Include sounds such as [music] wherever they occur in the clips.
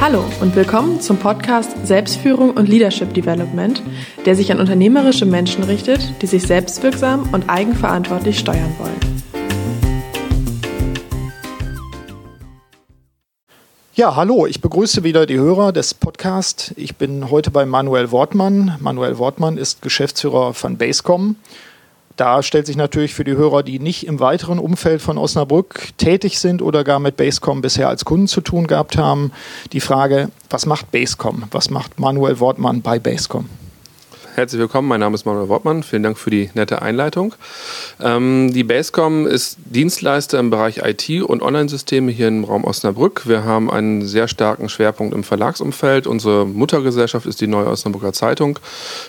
Hallo und willkommen zum Podcast Selbstführung und Leadership Development, der sich an unternehmerische Menschen richtet, die sich selbstwirksam und eigenverantwortlich steuern wollen. Ja, hallo, ich begrüße wieder die Hörer des Podcasts. Ich bin heute bei Manuel Wortmann. Manuel Wortmann ist Geschäftsführer von Basecom da stellt sich natürlich für die Hörer, die nicht im weiteren Umfeld von Osnabrück tätig sind oder gar mit Basecom bisher als Kunden zu tun gehabt haben, die Frage, was macht Basecom? Was macht Manuel Wortmann bei Basecom? Herzlich willkommen, mein Name ist Manuel Wortmann. Vielen Dank für die nette Einleitung. Ähm, die Basecom ist Dienstleister im Bereich IT und Online-Systeme hier im Raum Osnabrück. Wir haben einen sehr starken Schwerpunkt im Verlagsumfeld. Unsere Muttergesellschaft ist die Neue Osnabrücker Zeitung.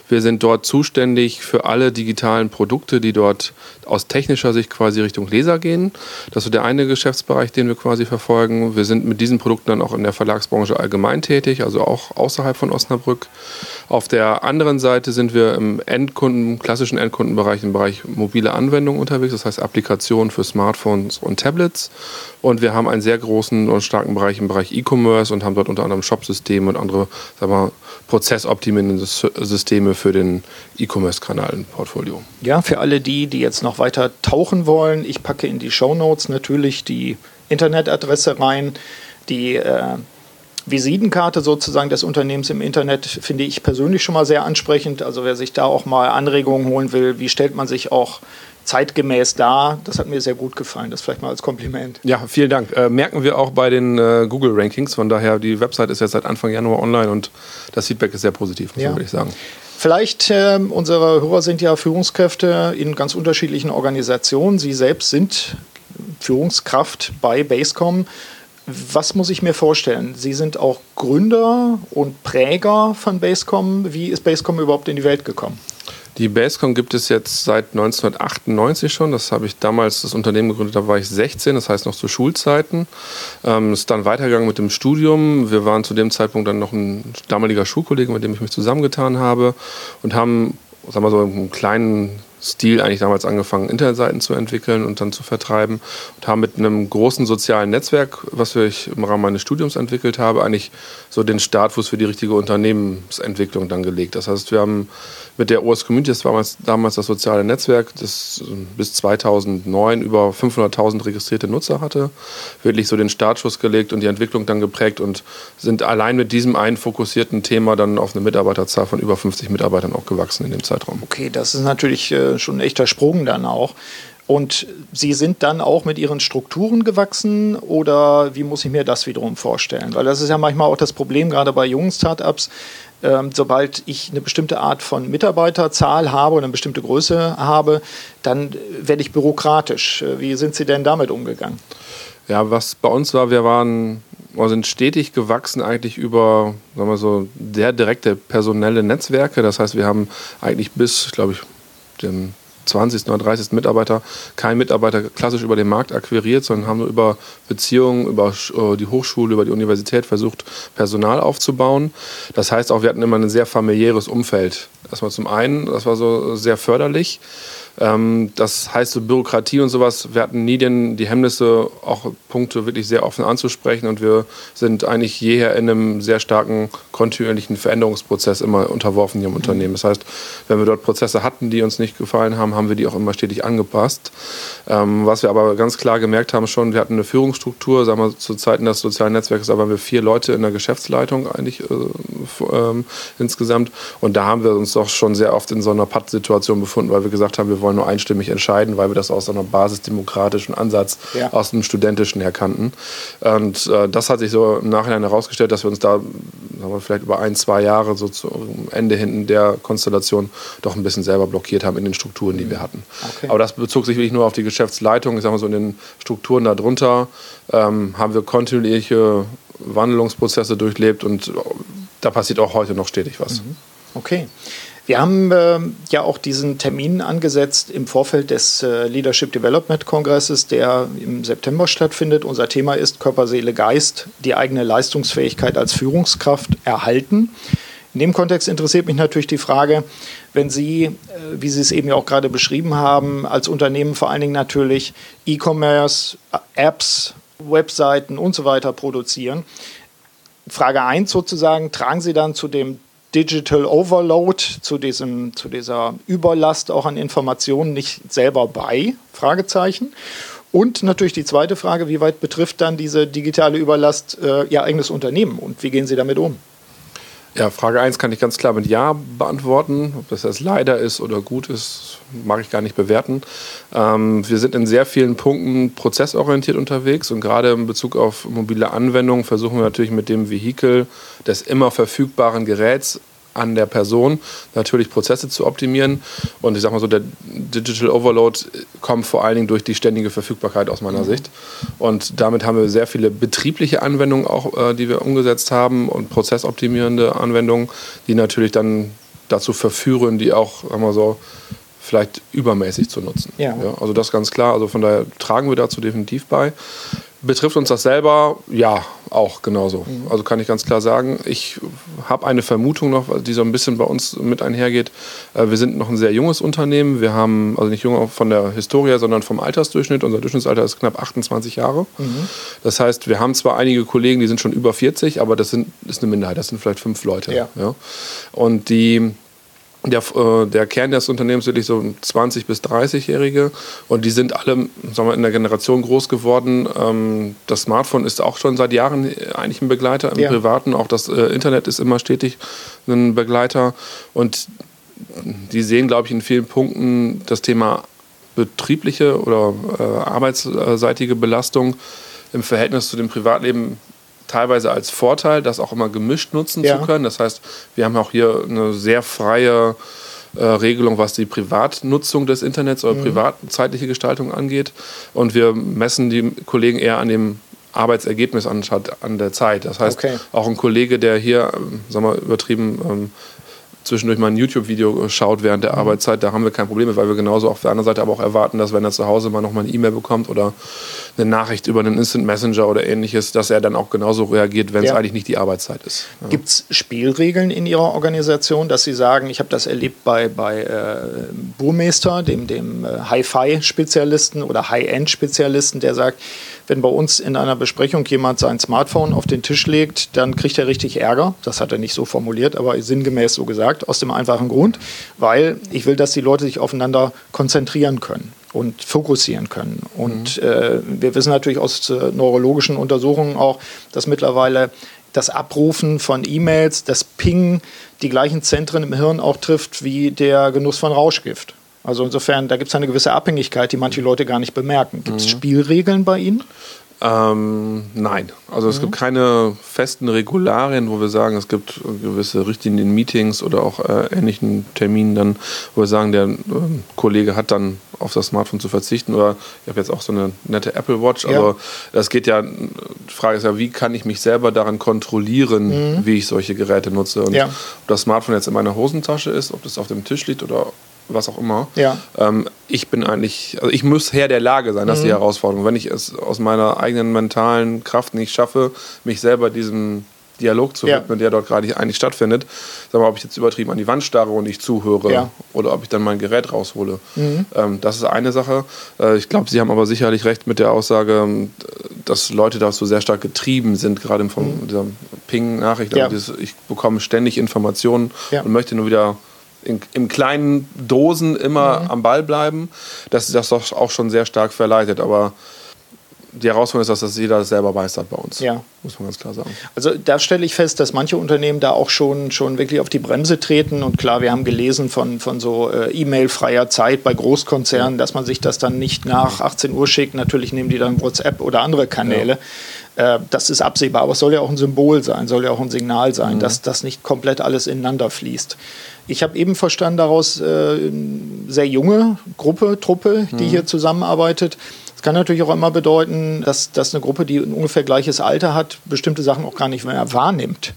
Wir sind dort zuständig für alle digitalen Produkte, die dort aus technischer Sicht quasi Richtung Leser gehen. Das ist der eine Geschäftsbereich, den wir quasi verfolgen. Wir sind mit diesen Produkten dann auch in der Verlagsbranche allgemein tätig, also auch außerhalb von Osnabrück. Auf der anderen Seite sind wir im Endkunden, klassischen Endkundenbereich, im Bereich mobile Anwendungen unterwegs, das heißt Applikationen für Smartphones und Tablets. Und wir haben einen sehr großen und starken Bereich im Bereich E-Commerce und haben dort unter anderem Shopsysteme und andere sagen prozessoptimierende Systeme für den E-Commerce-Kanal im Portfolio. Ja, für alle die, die jetzt noch weiter tauchen wollen, ich packe in die Show Notes natürlich die Internetadresse rein, die äh, Visitenkarte sozusagen des Unternehmens im Internet finde ich persönlich schon mal sehr ansprechend. Also wer sich da auch mal Anregungen holen will, wie stellt man sich auch zeitgemäß dar. Das hat mir sehr gut gefallen. Das vielleicht mal als Kompliment. Ja, vielen Dank. Äh, merken wir auch bei den äh, Google Rankings. Von daher, die Website ist jetzt seit Anfang Januar online und das Feedback ist sehr positiv, muss ja. man wirklich sagen. Vielleicht, äh, unsere Hörer sind ja Führungskräfte in ganz unterschiedlichen Organisationen. Sie selbst sind Führungskraft bei Basecom. Was muss ich mir vorstellen? Sie sind auch Gründer und Präger von Basecom. Wie ist Basecom überhaupt in die Welt gekommen? Die Basecom gibt es jetzt seit 1998 schon. Das habe ich damals das Unternehmen gegründet, da war ich 16, das heißt noch zu Schulzeiten. Ähm, ist dann weitergegangen mit dem Studium. Wir waren zu dem Zeitpunkt dann noch ein damaliger Schulkollege, mit dem ich mich zusammengetan habe und haben, sagen wir so, einen kleinen Stil eigentlich damals angefangen, Internetseiten zu entwickeln und dann zu vertreiben und haben mit einem großen sozialen Netzwerk, was ich im Rahmen meines Studiums entwickelt habe, eigentlich so den Startfuß für die richtige Unternehmensentwicklung dann gelegt. Das heißt, wir haben mit der OS Community, das war damals, das soziale Netzwerk, das bis 2009 über 500.000 registrierte Nutzer hatte, wirklich so den Startschuss gelegt und die Entwicklung dann geprägt und sind allein mit diesem einen fokussierten Thema dann auf eine Mitarbeiterzahl von über 50 Mitarbeitern auch gewachsen in dem Zeitraum. Okay, das ist natürlich äh, schon ein echter Sprung dann auch. Und Sie sind dann auch mit Ihren Strukturen gewachsen oder wie muss ich mir das wiederum vorstellen? Weil das ist ja manchmal auch das Problem, gerade bei jungen Startups. Ähm, sobald ich eine bestimmte Art von Mitarbeiterzahl habe und eine bestimmte Größe habe, dann werde ich bürokratisch. Äh, wie sind Sie denn damit umgegangen? Ja, was bei uns war, wir waren wir sind stetig gewachsen eigentlich über, sagen wir so, sehr direkte personelle Netzwerke. Das heißt, wir haben eigentlich bis, glaube ich, dem 20. oder 30. Mitarbeiter kein Mitarbeiter klassisch über den Markt akquiriert, sondern haben über Beziehungen, über äh, die Hochschule, über die Universität versucht, Personal aufzubauen. Das heißt auch, wir hatten immer ein sehr familiäres Umfeld. Erstmal zum einen, das war so sehr förderlich. Ähm, das heißt, so Bürokratie und sowas, wir hatten nie den, die Hemmnisse, auch Punkte wirklich sehr offen anzusprechen und wir sind eigentlich jeher in einem sehr starken kontinuierlichen Veränderungsprozess immer unterworfen hier im Unternehmen. Das heißt, wenn wir dort Prozesse hatten, die uns nicht gefallen haben, haben wir die auch immer stetig angepasst. Ähm, was wir aber ganz klar gemerkt haben schon, wir hatten eine Führungsstruktur, sagen wir zu Zeiten des sozialen Netzwerks, da waren wir vier Leute in der Geschäftsleitung eigentlich äh, ähm, insgesamt und da haben wir uns doch schon sehr oft in so einer Pattsituation befunden, weil wir gesagt haben, wir wollen nur einstimmig entscheiden, weil wir das aus einer basisdemokratischen Ansatz ja. aus dem studentischen her kannten. Und äh, das hat sich so im Nachhinein herausgestellt, dass wir uns da wir, vielleicht über ein, zwei Jahre so zum Ende hinten der Konstellation doch ein bisschen selber blockiert haben in den Strukturen, die wir hatten. Okay. Aber das bezog sich wirklich nur auf die Geschäftsleitung. Ich sage mal so in den Strukturen darunter ähm, haben wir kontinuierliche Wandlungsprozesse durchlebt und da passiert auch heute noch stetig was. Mhm. Okay. Wir haben äh, ja auch diesen Termin angesetzt im Vorfeld des äh, Leadership Development Kongresses, der im September stattfindet. Unser Thema ist Körper, Seele, Geist, die eigene Leistungsfähigkeit als Führungskraft erhalten. In dem Kontext interessiert mich natürlich die Frage, wenn Sie, äh, wie Sie es eben ja auch gerade beschrieben haben, als Unternehmen vor allen Dingen natürlich E-Commerce, Apps, Webseiten und so weiter produzieren, Frage 1 sozusagen, tragen Sie dann zu dem Digital Overload, zu, diesem, zu dieser Überlast auch an Informationen nicht selber bei? Fragezeichen. Und natürlich die zweite Frage, wie weit betrifft dann diese digitale Überlast äh, Ihr eigenes Unternehmen und wie gehen Sie damit um? Ja, Frage 1 kann ich ganz klar mit Ja beantworten. Ob das jetzt leider ist oder gut ist, mag ich gar nicht bewerten. Ähm, wir sind in sehr vielen Punkten prozessorientiert unterwegs und gerade in Bezug auf mobile Anwendungen versuchen wir natürlich mit dem Vehikel des immer verfügbaren Geräts an der Person natürlich Prozesse zu optimieren. Und ich sage mal so, der Digital Overload kommt vor allen Dingen durch die ständige Verfügbarkeit aus meiner mhm. Sicht. Und damit haben wir sehr viele betriebliche Anwendungen auch, äh, die wir umgesetzt haben und prozessoptimierende Anwendungen, die natürlich dann dazu verführen, die auch, sagen wir so, vielleicht übermäßig zu nutzen. Ja. ja. also das ganz klar. Also von daher tragen wir dazu definitiv bei. Betrifft uns das selber? Ja, auch genauso. Mhm. Also kann ich ganz klar sagen. Ich habe eine Vermutung noch, die so ein bisschen bei uns mit einhergeht. Äh, wir sind noch ein sehr junges Unternehmen. Wir haben, also nicht jung von der Historie, sondern vom Altersdurchschnitt. Unser Durchschnittsalter ist knapp 28 Jahre. Mhm. Das heißt, wir haben zwar einige Kollegen, die sind schon über 40, aber das sind, ist eine Minderheit. Das sind vielleicht fünf Leute. Ja. ja. Und die der, äh, der Kern des Unternehmens wirklich so 20- bis 30-Jährige und die sind alle sagen wir, in der Generation groß geworden. Ähm, das Smartphone ist auch schon seit Jahren eigentlich ein Begleiter im ja. Privaten. Auch das äh, Internet ist immer stetig ein Begleiter. Und die sehen, glaube ich, in vielen Punkten das Thema betriebliche oder äh, arbeitsseitige Belastung im Verhältnis zu dem Privatleben teilweise als Vorteil, das auch immer gemischt nutzen ja. zu können. Das heißt, wir haben auch hier eine sehr freie äh, Regelung, was die Privatnutzung des Internets oder mhm. privatzeitliche Gestaltung angeht. Und wir messen die Kollegen eher an dem Arbeitsergebnis anstatt an der Zeit. Das heißt, okay. auch ein Kollege, der hier, ähm, sagen wir übertrieben, ähm, zwischendurch mal ein YouTube-Video schaut während der mhm. Arbeitszeit, da haben wir kein Problem weil wir genauso auf der anderen Seite aber auch erwarten, dass wenn er zu Hause mal nochmal eine E-Mail bekommt oder eine Nachricht über einen Instant Messenger oder ähnliches, dass er dann auch genauso reagiert, wenn ja. es eigentlich nicht die Arbeitszeit ist. Ja. Gibt es Spielregeln in Ihrer Organisation, dass Sie sagen, ich habe das erlebt bei, bei äh, Burmeister, dem, dem äh, Hi-Fi-Spezialisten oder High-End-Spezialisten, der sagt, wenn bei uns in einer Besprechung jemand sein Smartphone auf den Tisch legt, dann kriegt er richtig Ärger. Das hat er nicht so formuliert, aber sinngemäß so gesagt, aus dem einfachen Grund, weil ich will, dass die Leute sich aufeinander konzentrieren können und fokussieren können. Und mhm. äh, wir wissen natürlich aus äh, neurologischen Untersuchungen auch, dass mittlerweile das Abrufen von E-Mails, das Ping die gleichen Zentren im Hirn auch trifft wie der Genuss von Rauschgift. Also insofern, da gibt es eine gewisse Abhängigkeit, die manche Leute gar nicht bemerken. Gibt es mhm. Spielregeln bei Ihnen? Ähm, nein, also mhm. es gibt keine festen Regularien, wo wir sagen, es gibt gewisse Richtlinien in Meetings oder auch äh, ähnlichen Terminen, dann, wo wir sagen, der äh, Kollege hat dann auf das Smartphone zu verzichten oder ich habe jetzt auch so eine nette Apple Watch. Also ja. das geht ja, die Frage ist ja, wie kann ich mich selber daran kontrollieren, mhm. wie ich solche Geräte nutze und ja. ob das Smartphone jetzt in meiner Hosentasche ist, ob das auf dem Tisch liegt oder was auch immer. Ja. Ähm, ich bin eigentlich, also ich muss Herr der Lage sein, das ist die mhm. Herausforderung. Wenn ich es aus meiner eigenen mentalen Kraft nicht schaffe, mich selber diesem Dialog zu widmen, ja. der dort gerade eigentlich stattfindet. Sag mal, ob ich jetzt übertrieben an die Wand starre und nicht zuhöre ja. oder ob ich dann mein Gerät raushole. Mhm. Ähm, das ist eine Sache. Äh, ich glaube, Sie haben aber sicherlich recht mit der Aussage, ähm, dass Leute da so sehr stark getrieben sind, gerade von mhm. dieser Ping-Nachricht. Ja. Also ich bekomme ständig Informationen und möchte nur wieder in, in kleinen Dosen immer mhm. am Ball bleiben, dass das doch auch schon sehr stark verleitet. Aber die Herausforderung ist, dass das jeder selber meistert bei uns. Ja. Muss man ganz klar sagen. Also da stelle ich fest, dass manche Unternehmen da auch schon, schon wirklich auf die Bremse treten. Und klar, wir haben gelesen von, von so äh, E-Mail-freier Zeit bei Großkonzernen, dass man sich das dann nicht nach 18 Uhr schickt. Natürlich nehmen die dann WhatsApp oder andere Kanäle. Ja. Äh, das ist absehbar, aber es soll ja auch ein Symbol sein, soll ja auch ein Signal sein, mhm. dass das nicht komplett alles ineinander fließt. Ich habe eben verstanden daraus, äh, eine sehr junge Gruppe, Truppe, die mhm. hier zusammenarbeitet. Das kann natürlich auch immer bedeuten, dass, dass eine Gruppe, die ein ungefähr gleiches Alter hat, bestimmte Sachen auch gar nicht mehr wahrnimmt.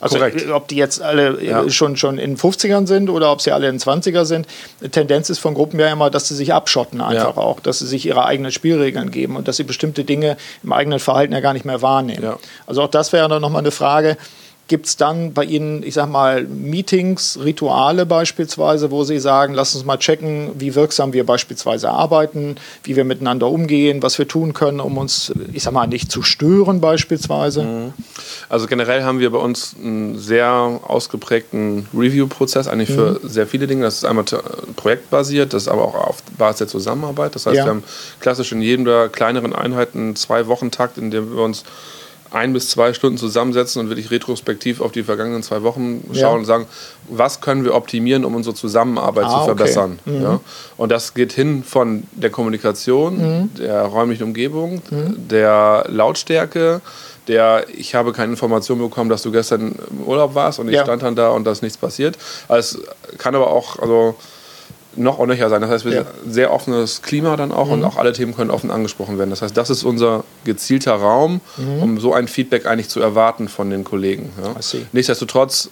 Also Korrekt. ob die jetzt alle äh, ja. schon, schon in 50ern sind oder ob sie alle in 20er sind. Tendenz ist von Gruppen ja immer, dass sie sich abschotten einfach ja. auch, dass sie sich ihre eigenen Spielregeln geben und dass sie bestimmte Dinge im eigenen Verhalten ja gar nicht mehr wahrnehmen. Ja. Also auch das wäre dann nochmal eine Frage, Gibt es dann bei Ihnen, ich sag mal, Meetings, Rituale beispielsweise, wo Sie sagen, lass uns mal checken, wie wirksam wir beispielsweise arbeiten, wie wir miteinander umgehen, was wir tun können, um uns, ich sag mal, nicht zu stören beispielsweise? Mhm. Also generell haben wir bei uns einen sehr ausgeprägten Review-Prozess, eigentlich für mhm. sehr viele Dinge. Das ist einmal projektbasiert, das ist aber auch auf Basis der Zusammenarbeit. Das heißt, ja. wir haben klassisch in jeder kleineren Einheit einen Zwei-Wochen-Takt, in dem wir uns ein bis zwei Stunden zusammensetzen und wirklich retrospektiv auf die vergangenen zwei Wochen schauen ja. und sagen, was können wir optimieren, um unsere Zusammenarbeit ah, zu verbessern. Okay. Mhm. Ja? Und das geht hin von der Kommunikation, mhm. der räumlichen Umgebung, mhm. der Lautstärke, der, ich habe keine Information bekommen, dass du gestern im Urlaub warst und ich ja. stand dann da und da ist nichts passiert. Also es kann aber auch, also noch ordentlicher sein. Das heißt, wir ja. sind sehr offenes Klima dann auch mhm. und auch alle Themen können offen angesprochen werden. Das heißt, das ist unser gezielter Raum, mhm. um so ein Feedback eigentlich zu erwarten von den Kollegen. Ja. Nichtsdestotrotz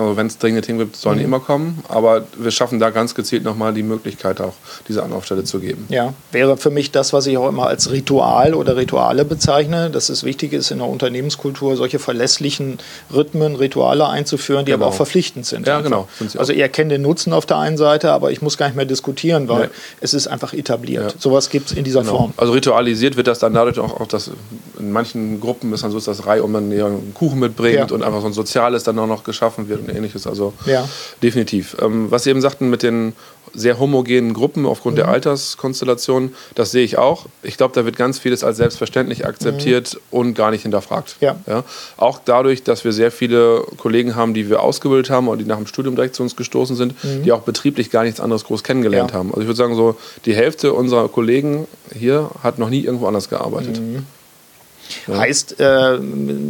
also wenn es dringende Themen gibt, sollen die mhm. immer kommen. Aber wir schaffen da ganz gezielt nochmal die Möglichkeit, auch diese Anlaufstelle zu geben. Ja, wäre für mich das, was ich auch immer als Ritual oder Rituale bezeichne, dass es wichtig ist, in der Unternehmenskultur solche verlässlichen Rhythmen, Rituale einzuführen, die genau. aber auch verpflichtend sind. Ja, genau. Also ihr kennt den Nutzen auf der einen Seite, aber ich muss gar nicht mehr diskutieren, weil ja. es ist einfach etabliert. Ja. Sowas gibt es in dieser genau. Form. Also ritualisiert wird das dann dadurch auch, auch dass in manchen Gruppen ist dann so, dass das Reihe um einen Kuchen mitbringt ja. und einfach so ein Soziales dann auch noch geschaffen wird und ähnliches. Also ja. definitiv. Ähm, was Sie eben sagten mit den sehr homogenen Gruppen aufgrund mhm. der Alterskonstellation, das sehe ich auch. Ich glaube, da wird ganz vieles als selbstverständlich akzeptiert mhm. und gar nicht hinterfragt. Ja. ja. Auch dadurch, dass wir sehr viele Kollegen haben, die wir ausgebildet haben oder die nach dem Studium direkt zu uns gestoßen sind, mhm. die auch betrieblich gar nichts anderes groß kennengelernt ja. haben. Also ich würde sagen, so die Hälfte unserer Kollegen hier hat noch nie irgendwo anders gearbeitet. Ja. Heißt, äh,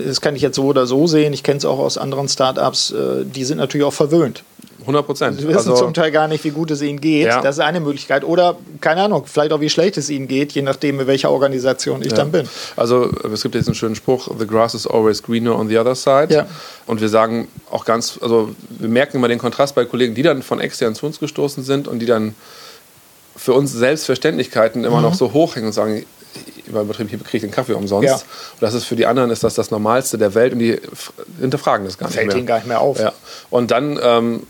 das kann ich jetzt so oder so sehen, ich kenne es auch aus anderen Startups, äh, die sind natürlich auch verwöhnt. 100 Prozent. Sie wissen also, zum Teil gar nicht, wie gut es ihnen geht. Ja. Das ist eine Möglichkeit. Oder, keine Ahnung, vielleicht auch, wie schlecht es ihnen geht, je nachdem, in welcher Organisation ich ja. dann bin. Also, es gibt jetzt einen schönen Spruch: The grass is always greener on the other side. Ja. Und wir sagen auch ganz, also, wir merken immer den Kontrast bei Kollegen, die dann von extern zu uns gestoßen sind und die dann für uns Selbstverständlichkeiten immer mhm. noch so hochhängen und sagen, übertrieben, hier kriege ich den Kaffee umsonst. Ja. Und das ist für die anderen ist das das Normalste der Welt und die hinterfragen das gar nicht Fällt mehr. Fällt ihnen gar nicht mehr auf. Ja. Und dann ähm,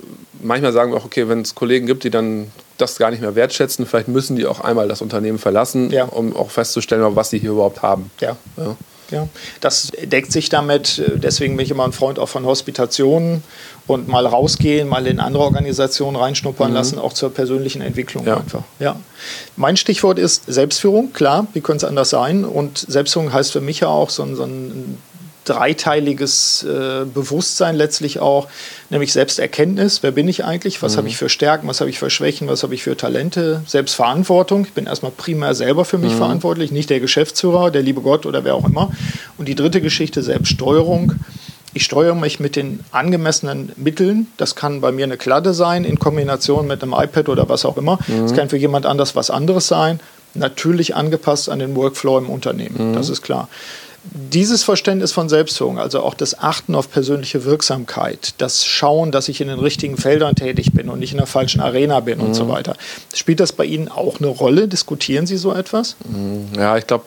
manchmal sagen wir auch, okay, wenn es Kollegen gibt, die dann das gar nicht mehr wertschätzen, vielleicht müssen die auch einmal das Unternehmen verlassen, ja. um auch festzustellen, was sie hier überhaupt haben. Ja. Ja. Das deckt sich damit. Deswegen bin ich immer ein Freund auch von Hospitationen und mal rausgehen, mal in andere Organisationen reinschnuppern mhm. lassen, auch zur persönlichen Entwicklung ja. einfach. Ja. Mein Stichwort ist Selbstführung, klar, wie könnte es anders sein? Und Selbstführung heißt für mich ja auch so ein, so ein dreiteiliges äh, Bewusstsein letztlich auch, nämlich Selbsterkenntnis. Wer bin ich eigentlich? Was mhm. habe ich für Stärken? Was habe ich für Schwächen? Was habe ich für Talente? Selbstverantwortung. Ich bin erstmal primär selber für mich mhm. verantwortlich, nicht der Geschäftsführer, der liebe Gott oder wer auch immer. Und die dritte Geschichte, Selbststeuerung. Ich steuere mich mit den angemessenen Mitteln. Das kann bei mir eine Kladde sein, in Kombination mit einem iPad oder was auch immer. Es mhm. kann für jemand anders was anderes sein. Natürlich angepasst an den Workflow im Unternehmen. Mhm. Das ist klar dieses Verständnis von Selbstführung, also auch das Achten auf persönliche Wirksamkeit, das Schauen, dass ich in den richtigen Feldern tätig bin und nicht in der falschen Arena bin mhm. und so mhm. weiter. Spielt das bei Ihnen auch eine Rolle? Diskutieren Sie so etwas? Mhm. Ja, ich glaube,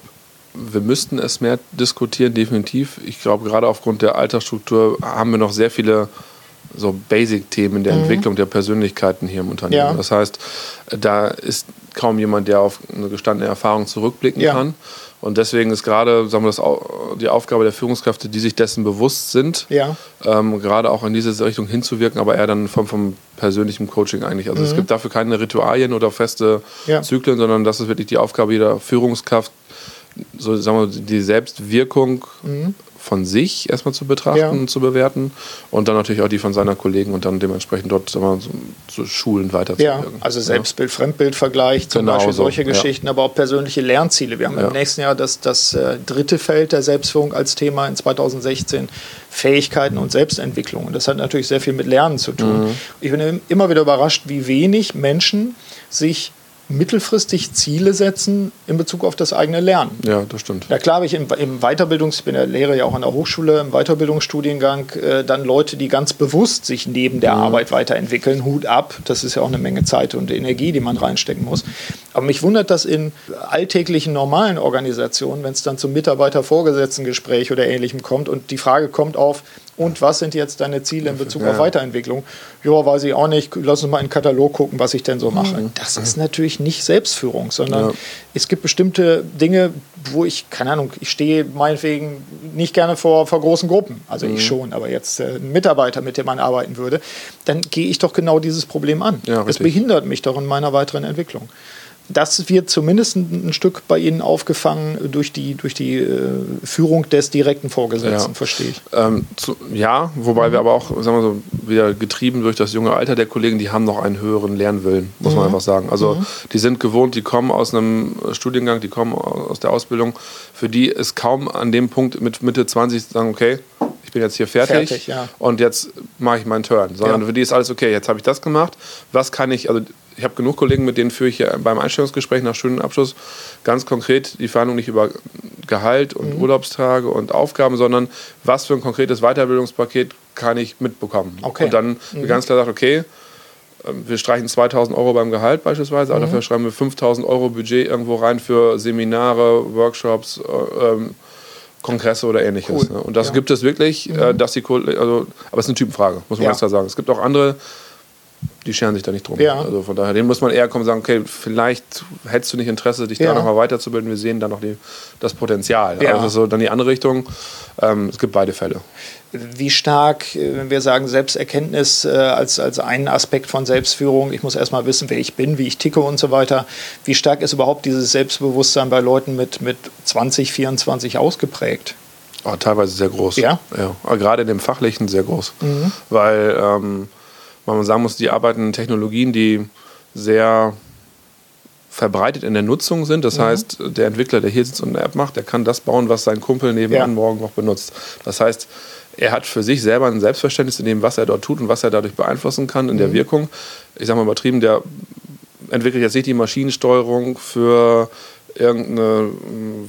wir müssten es mehr diskutieren, definitiv. Ich glaube, gerade aufgrund der Altersstruktur haben wir noch sehr viele so Basic-Themen der mhm. Entwicklung der Persönlichkeiten hier im Unternehmen. Ja. Das heißt, da ist kaum jemand, der auf eine gestandene Erfahrung zurückblicken ja. kann. Und deswegen ist gerade sagen wir, das, die Aufgabe der Führungskräfte, die sich dessen bewusst sind, ja. ähm, gerade auch in diese Richtung hinzuwirken, aber eher dann vom, vom persönlichen Coaching eigentlich. Also mhm. es gibt dafür keine Ritualien oder feste ja. Zyklen, sondern das ist wirklich die Aufgabe jeder Führungskraft, so sagen wir, die Selbstwirkung mhm von sich erstmal zu betrachten ja. und zu bewerten und dann natürlich auch die von seiner Kollegen und dann dementsprechend dort wir, so, Schulen weiterzuwirken. Ja, also Selbstbild, ja. Fremdbildvergleich, zum genau Beispiel solche so. Geschichten, ja. aber auch persönliche Lernziele. Wir haben im nächsten Jahr das, das äh, dritte Feld der Selbstführung als Thema in 2016, Fähigkeiten und Selbstentwicklung. Und das hat natürlich sehr viel mit Lernen zu tun. Mhm. Ich bin immer wieder überrascht, wie wenig Menschen sich mittelfristig Ziele setzen in Bezug auf das eigene Lernen. Ja, das stimmt. Ja klar habe ich im, im Weiterbildungs, ich bin ja Lehrer ja auch an der Hochschule, im Weiterbildungsstudiengang äh, dann Leute, die ganz bewusst sich neben der mhm. Arbeit weiterentwickeln, Hut ab, das ist ja auch eine Menge Zeit und Energie, die man reinstecken muss. Aber mich wundert das in alltäglichen, normalen Organisationen, wenn es dann zum Mitarbeiter-Vorgesetzten-Gespräch oder Ähnlichem kommt und die Frage kommt auf, und was sind jetzt deine Ziele in Bezug ja. auf Weiterentwicklung? Ja, weiß ich auch nicht. Lass uns mal in den Katalog gucken, was ich denn so mache. Mhm. Das ist natürlich nicht Selbstführung, sondern ja. es gibt bestimmte Dinge, wo ich, keine Ahnung, ich stehe meinetwegen nicht gerne vor, vor großen Gruppen. Also mhm. ich schon, aber jetzt äh, ein Mitarbeiter, mit dem man arbeiten würde, dann gehe ich doch genau dieses Problem an. Ja, das behindert mich doch in meiner weiteren Entwicklung das wird zumindest ein, Stück bei Ihnen aufgefangen durch die, durch die äh, Führung des direkten Vorgesetzten, ja. verstehe ich. Ähm, zu, ja, wobei mhm. wir aber auch, sagen wir so, wieder getrieben durch das junge Alter der Kollegen, die haben noch einen höheren Lernwillen, muss mhm. man einfach sagen. Also mhm. die sind gewohnt, die kommen aus einem Studiengang, die kommen aus der Ausbildung, für die ist kaum an dem Punkt mit Mitte 20 sagen, okay, ich bin jetzt hier fertig, fertig ja. und jetzt mache ich meinen Turn. Sondern ja. für die ist alles okay, jetzt habe ich das gemacht. Was kann ich, also ich habe genug Kollegen, mit denen führe ich beim Einstellungsgespräch nach Studienabschluss ganz konkret die Verhandlung nicht über Gehalt und mhm. Urlaubstage und Aufgaben, sondern was für ein konkretes Weiterbildungspaket kann ich mitbekommen. Okay. Und dann mhm. ganz klar sagt, okay, ähm, wir streichen 2000 Euro beim Gehalt beispielsweise, mhm. aber dafür schreiben wir 5000 Euro Budget irgendwo rein für Seminare, Workshops, äh, ähm, Kongresse oder ähnliches. Cool. Ne? Und das ja. gibt es wirklich, äh, mhm. dass die also, aber es ist eine Typenfrage, muss man ja. ganz klar sagen. Es gibt auch andere die scheren sich da nicht drum. Ja. Also von daher, dem muss man eher kommen und sagen, okay, vielleicht hättest du nicht Interesse, dich ja. da nochmal weiterzubilden. Wir sehen da noch die, das Potenzial. Ja. Also so dann die andere Richtung. Ähm, es gibt beide Fälle. Wie stark, äh, wenn wir sagen, Selbsterkenntnis äh, als, als einen Aspekt von Selbstführung, ich muss erstmal wissen, wer ich bin, wie ich ticke und so weiter. Wie stark ist überhaupt dieses Selbstbewusstsein bei Leuten mit, mit 20, 24 ausgeprägt? Oh, teilweise sehr groß. Ja. ja. Gerade in dem Fachlichen sehr groß. Mhm. Weil ähm, weil man sagen muss, die arbeiten in Technologien, die sehr verbreitet in der Nutzung sind. Das mhm. heißt, der Entwickler, der hier sitzt und eine App macht, der kann das bauen, was sein Kumpel nebenan ja. morgen noch benutzt. Das heißt, er hat für sich selber ein Selbstverständnis in dem, was er dort tut und was er dadurch beeinflussen kann in mhm. der Wirkung. Ich sage mal übertrieben, der entwickelt jetzt nicht die Maschinensteuerung für irgendeine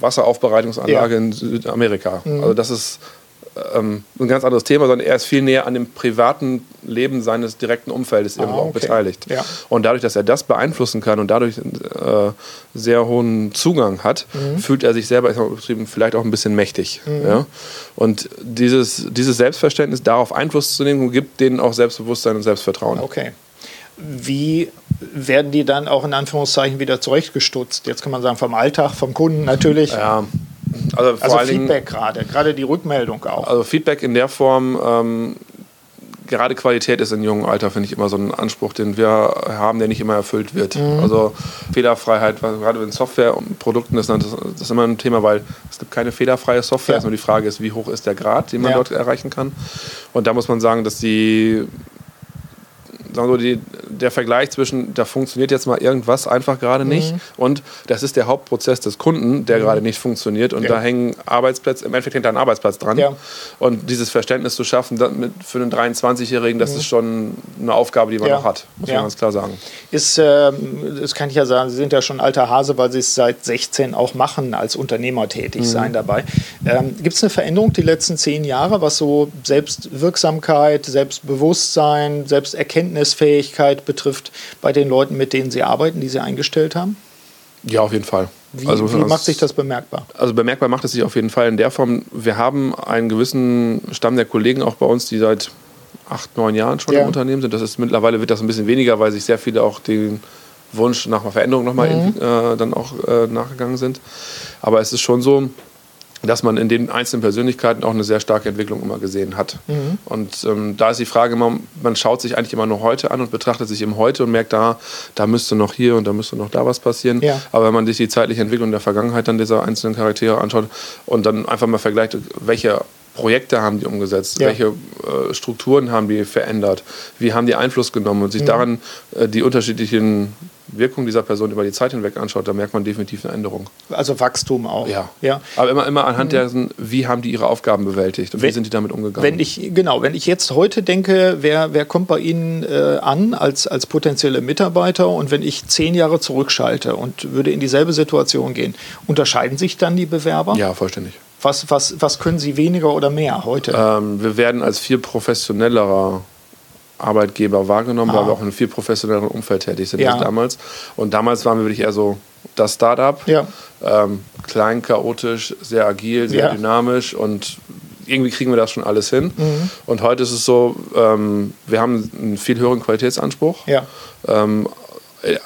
Wasseraufbereitungsanlage ja. in Südamerika. Mhm. Also das ist ähm, ein ganz anderes Thema, sondern er ist viel näher an dem privaten Leben seines direkten Umfeldes irgendwo ah, okay. auch beteiligt. Ja. Und dadurch, dass er das beeinflussen kann und dadurch äh, sehr hohen Zugang hat, mhm. fühlt er sich selber vielleicht auch ein bisschen mächtig. Mhm. Ja? Und dieses, dieses Selbstverständnis, darauf Einfluss zu nehmen, gibt denen auch Selbstbewusstsein und Selbstvertrauen. Okay. Wie werden die dann auch in Anführungszeichen wieder zurechtgestutzt? Jetzt kann man sagen, vom Alltag, vom Kunden natürlich. Ja, also, also Feedback gerade, gerade die Rückmeldung auch. Also Feedback in der Form, ähm, gerade Qualität ist in jungen Alter, finde ich immer so ein Anspruch, den wir haben, der nicht immer erfüllt wird. Mhm. Also Fehlerfreiheit, gerade in Software und Produkten ist das, das ist immer ein Thema, weil es gibt keine fehlerfreie Software. Ja. Nur die Frage ist, wie hoch ist der Grad, den man ja. dort erreichen kann. Und da muss man sagen, dass die sagen wir, die, der Vergleich zwischen, da funktioniert jetzt mal irgendwas einfach gerade nicht mhm. und das ist der Hauptprozess des Kunden, der mhm. gerade nicht funktioniert und ja. da hängen Arbeitsplätze, im Endeffekt hängt da ein Arbeitsplatz dran. Ja. Und dieses Verständnis zu schaffen für einen 23-Jährigen, das mhm. ist schon eine Aufgabe, die man ja. noch hat, muss man ganz klar sagen. Ist, äh, das kann ich ja sagen, Sie sind ja schon alter Hase, weil Sie es seit 16 auch machen, als Unternehmer tätig mhm. sein dabei. Ähm, Gibt es eine Veränderung die letzten zehn Jahre, was so Selbstwirksamkeit, Selbstbewusstsein, Selbsterkenntnis Leistungsfähigkeit betrifft bei den Leuten, mit denen Sie arbeiten, die Sie eingestellt haben? Ja, auf jeden Fall. Wie, also, wie macht sich das bemerkbar? Also bemerkbar macht es sich auf jeden Fall in der Form, wir haben einen gewissen Stamm der Kollegen auch bei uns, die seit acht, neun Jahren schon ja. im Unternehmen sind. Das ist mittlerweile wird das ein bisschen weniger, weil sich sehr viele auch den Wunsch nach einer Veränderung nochmal mhm. äh, dann auch äh, nachgegangen sind. Aber es ist schon so, dass man in den einzelnen Persönlichkeiten auch eine sehr starke Entwicklung immer gesehen hat. Mhm. Und ähm, da ist die Frage immer, man schaut sich eigentlich immer nur heute an und betrachtet sich im Heute und merkt, da, da müsste noch hier und da müsste noch da was passieren. Ja. Aber wenn man sich die zeitliche Entwicklung der Vergangenheit dann dieser einzelnen Charaktere anschaut und dann einfach mal vergleicht, welche Projekte haben die umgesetzt, ja. welche äh, Strukturen haben die verändert, wie haben die Einfluss genommen und sich mhm. daran äh, die unterschiedlichen Wirkung dieser Person über die Zeit hinweg anschaut, da merkt man definitiv eine Änderung. Also Wachstum auch. Ja. ja. Aber immer, immer anhand mhm. dessen, wie haben die ihre Aufgaben bewältigt und wenn, wie sind die damit umgegangen? Wenn ich, genau, wenn ich jetzt heute denke, wer, wer kommt bei Ihnen äh, an als, als potenzielle Mitarbeiter und wenn ich zehn Jahre zurückschalte und würde in dieselbe Situation gehen, unterscheiden sich dann die Bewerber? Ja, vollständig. Was, was, was können Sie weniger oder mehr heute? Ähm, wir werden als viel professionellerer Arbeitgeber wahrgenommen, ah. weil wir auch in einem viel professionelleren Umfeld tätig sind ja. als damals. Und damals waren wir wirklich eher so das Startup. Ja. Ähm, klein, chaotisch, sehr agil, sehr ja. dynamisch und irgendwie kriegen wir das schon alles hin. Mhm. Und heute ist es so, ähm, wir haben einen viel höheren Qualitätsanspruch. Ja. Ähm, äh,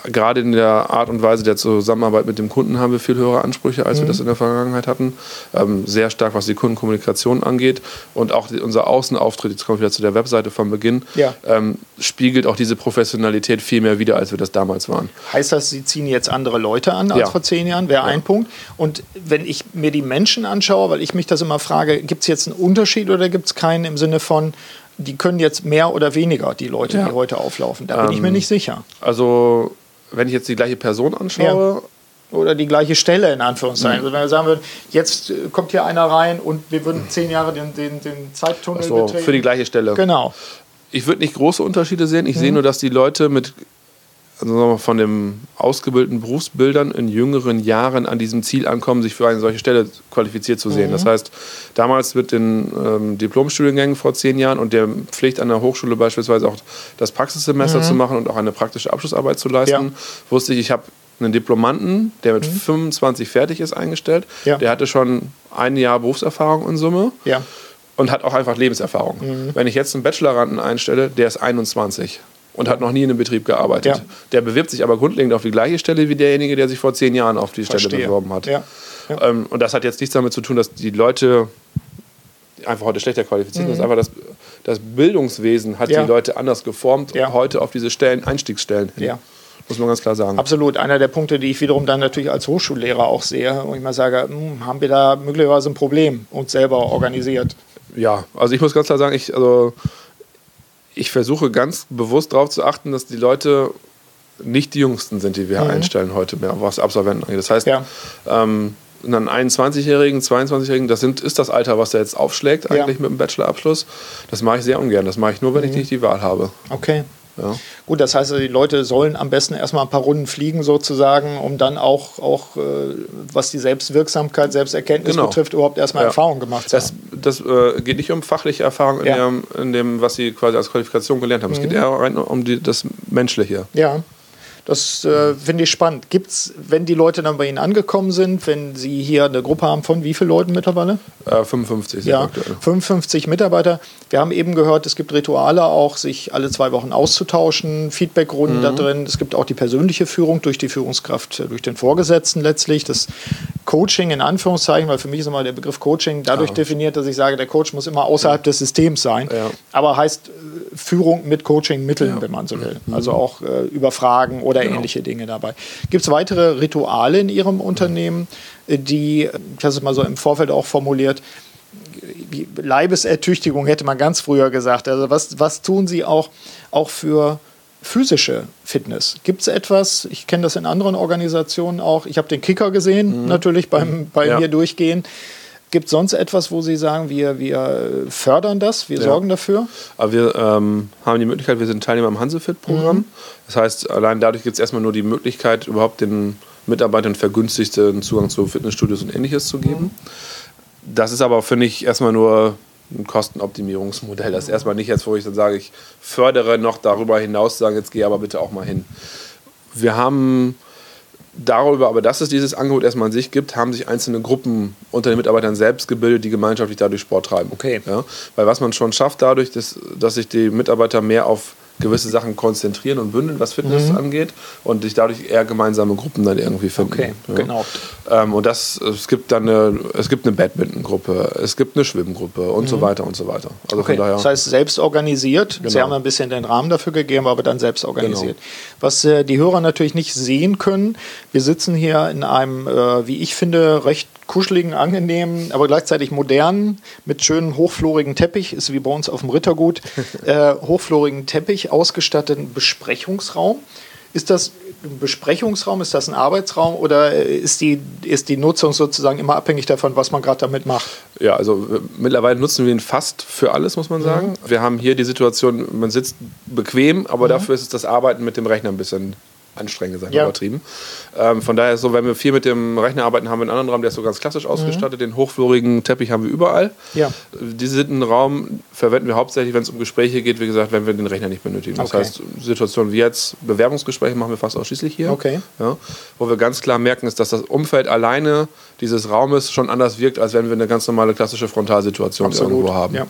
gerade in der Art und Weise der Zusammenarbeit mit dem Kunden haben wir viel höhere Ansprüche, als mhm. wir das in der Vergangenheit hatten. Ähm, sehr stark, was die Kundenkommunikation angeht. Und auch die, unser Außenauftritt, jetzt komme ich wieder zu der Webseite vom Beginn, ja. ähm, spiegelt auch diese Professionalität viel mehr wider, als wir das damals waren. Heißt das, Sie ziehen jetzt andere Leute an als ja. vor zehn Jahren? Wäre ja. ein Punkt. Und wenn ich mir die Menschen anschaue, weil ich mich das immer frage, gibt es jetzt einen Unterschied oder gibt es keinen im Sinne von, die können jetzt mehr oder weniger, die Leute, ja. die heute auflaufen. Da bin ähm, ich mir ähm, nicht sicher. Also, wenn ich jetzt die gleiche Person anschaue. Ja. Oder die gleiche Stelle in Anführungszeichen. Mhm. Also wenn wir sagen würden, jetzt äh, kommt hier einer rein und wir würden zehn Jahre den, den, den Zeittunnel so, betreten. Für die gleiche Stelle. Genau. Ich würde nicht große Unterschiede sehen. Ich mhm. sehe nur, dass die Leute mit also von den ausgebildeten Berufsbildern in jüngeren Jahren an diesem Ziel ankommen, sich für eine solche Stelle qualifiziert zu sehen. Mhm. Das heißt, damals mit den ähm, Diplomstudiengängen vor zehn Jahren und der Pflicht an der Hochschule beispielsweise auch das Praxissemester mhm. zu machen und auch eine praktische Abschlussarbeit zu leisten, ja. wusste ich, ich habe einen Diplomanten, der mit mhm. 25 fertig ist, eingestellt. Ja. Der hatte schon ein Jahr Berufserfahrung in Summe. Ja. Und hat auch einfach Lebenserfahrung. Mhm. Wenn ich jetzt einen Bacheloranden einstelle, der ist 21 und hat noch nie in einem Betrieb gearbeitet. Ja. Der bewirbt sich aber grundlegend auf die gleiche Stelle wie derjenige, der sich vor zehn Jahren auf die Verstehe. Stelle beworben hat. Ja. Ja. Ähm, und das hat jetzt nichts damit zu tun, dass die Leute einfach heute schlechter qualifiziert sind. Mhm. Das einfach das, das Bildungswesen hat die Leute anders geformt heute auf diese Stellen, Einstiegsstellen hin. Muss man ganz klar sagen. Absolut. Einer der Punkte, die ich wiederum dann natürlich als Hochschullehrer auch sehe, wo ich mal sage, hm, haben wir da möglicherweise ein Problem uns selber organisiert? Ja, also ich muss ganz klar sagen, ich, also ich versuche ganz bewusst darauf zu achten, dass die Leute nicht die Jüngsten sind, die wir mhm. einstellen heute mehr, was Absolventen angeht. Das heißt, ja. ähm, einen 21-Jährigen, 22-Jährigen, das sind, ist das Alter, was der jetzt aufschlägt, eigentlich ja. mit dem Bachelorabschluss. Das mache ich sehr ungern. Das mache ich nur, wenn mhm. ich nicht die Wahl habe. Okay. Ja. Gut, das heißt, die Leute sollen am besten erstmal ein paar Runden fliegen, sozusagen, um dann auch, auch äh, was die Selbstwirksamkeit, Selbsterkenntnis genau. betrifft, überhaupt erstmal ja. Erfahrung gemacht zu das, haben. Das äh, geht nicht um fachliche Erfahrung in, ja. dem, in, dem, was sie quasi als Qualifikation gelernt haben. Mhm. Es geht eher rein um die, das Menschliche. Ja. Das äh, finde ich spannend. Gibt es, wenn die Leute dann bei Ihnen angekommen sind, wenn Sie hier eine Gruppe haben von wie vielen Leuten mittlerweile? Äh, 55 ja, aktuell. 55 Mitarbeiter. Wir haben eben gehört, es gibt Rituale auch, sich alle zwei Wochen auszutauschen, Feedbackrunden mhm. da drin. Es gibt auch die persönliche Führung durch die Führungskraft, äh, durch den Vorgesetzten letztlich. Das Coaching in Anführungszeichen, weil für mich ist immer der Begriff Coaching dadurch ja. definiert, dass ich sage, der Coach muss immer außerhalb ja. des Systems sein. Ja. Aber heißt Führung mit Coaching-Mitteln, wenn man so will. Mhm. Also auch äh, über Fragen oder oder genau. ähnliche Dinge dabei. Gibt es weitere Rituale in Ihrem Unternehmen, die, ich habe es mal so im Vorfeld auch formuliert, Leibesertüchtigung hätte man ganz früher gesagt. Also was, was tun Sie auch, auch für physische Fitness? Gibt es etwas, ich kenne das in anderen Organisationen auch, ich habe den Kicker gesehen, mhm. natürlich beim, bei ja. mir durchgehen. Gibt es sonst etwas, wo Sie sagen, wir, wir fördern das, wir ja. sorgen dafür? Aber wir ähm, haben die Möglichkeit, wir sind Teilnehmer im Hansefit-Programm. Mhm. Das heißt, allein dadurch gibt es erstmal nur die Möglichkeit, überhaupt den Mitarbeitern vergünstigten Zugang zu Fitnessstudios und ähnliches zu geben. Mhm. Das ist aber, finde ich, erstmal nur ein Kostenoptimierungsmodell. Das ist erstmal nicht jetzt, wo ich dann sage, ich fördere noch darüber hinaus, sagen, jetzt gehe aber bitte auch mal hin. Wir haben darüber, aber dass es dieses Angebot erstmal an sich gibt, haben sich einzelne Gruppen unter den Mitarbeitern selbst gebildet, die gemeinschaftlich dadurch Sport treiben. Okay. Ja, weil was man schon schafft dadurch, dass, dass sich die Mitarbeiter mehr auf gewisse Sachen konzentrieren und bündeln, was Fitness mhm. angeht und sich dadurch eher gemeinsame Gruppen dann irgendwie finden. Okay, ja. genau. Ähm, und das, es gibt dann eine, es gibt eine Badminton-Gruppe, es gibt eine Schwimmgruppe und mhm. so weiter und so weiter. Also okay. daher, das heißt selbst organisiert. Genau. Sie haben ein bisschen den Rahmen dafür gegeben, aber dann selbst organisiert. Genau. Was äh, die Hörer natürlich nicht sehen können, wir sitzen hier in einem, äh, wie ich finde, recht kuscheligen, angenehmen, aber gleichzeitig modernen, mit schönen hochflorigen Teppich, ist wie bei uns auf dem Rittergut, [laughs] äh, hochflorigen Teppich ausgestatteten Besprechungsraum. Ist das ein Besprechungsraum, ist das ein Arbeitsraum oder ist die, ist die Nutzung sozusagen immer abhängig davon, was man gerade damit macht? Ja, also mittlerweile nutzen wir ihn fast für alles, muss man sagen. Mhm. Wir haben hier die Situation, man sitzt bequem, aber mhm. dafür ist es das Arbeiten mit dem Rechner ein bisschen anstrengend gesagt, Ja. übertrieben. Ähm, von daher ist so, wenn wir viel mit dem Rechner arbeiten, haben wir einen anderen Raum, der ist so ganz klassisch ausgestattet. Den hochflorigen Teppich haben wir überall. Ja. Diesen Raum verwenden wir hauptsächlich, wenn es um Gespräche geht, wie gesagt, wenn wir den Rechner nicht benötigen. Das Okay. heißt, Situationen wie jetzt, Bewerbungsgespräche machen wir fast ausschließlich hier. Okay. Ja, wo wir ganz klar merken, ist, dass das Umfeld alleine dieses Raumes schon anders wirkt, als wenn wir eine ganz normale klassische Frontalsituation Absolut, irgendwo haben. ja.